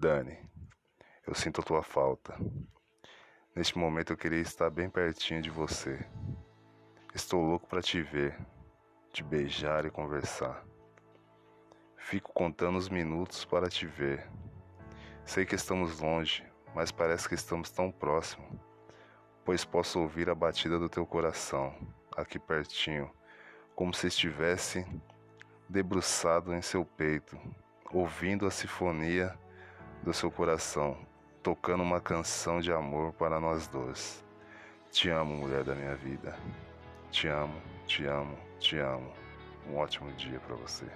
Dani, eu sinto a tua falta. Neste momento eu queria estar bem pertinho de você. Estou louco para te ver, te beijar e conversar. Fico contando os minutos para te ver. Sei que estamos longe, mas parece que estamos tão próximo, pois posso ouvir a batida do teu coração aqui pertinho, como se estivesse debruçado em seu peito, ouvindo a sinfonia do seu coração, tocando uma canção de amor para nós dois. Te amo, mulher da minha vida. Te amo, te amo, te amo. Um ótimo dia para você.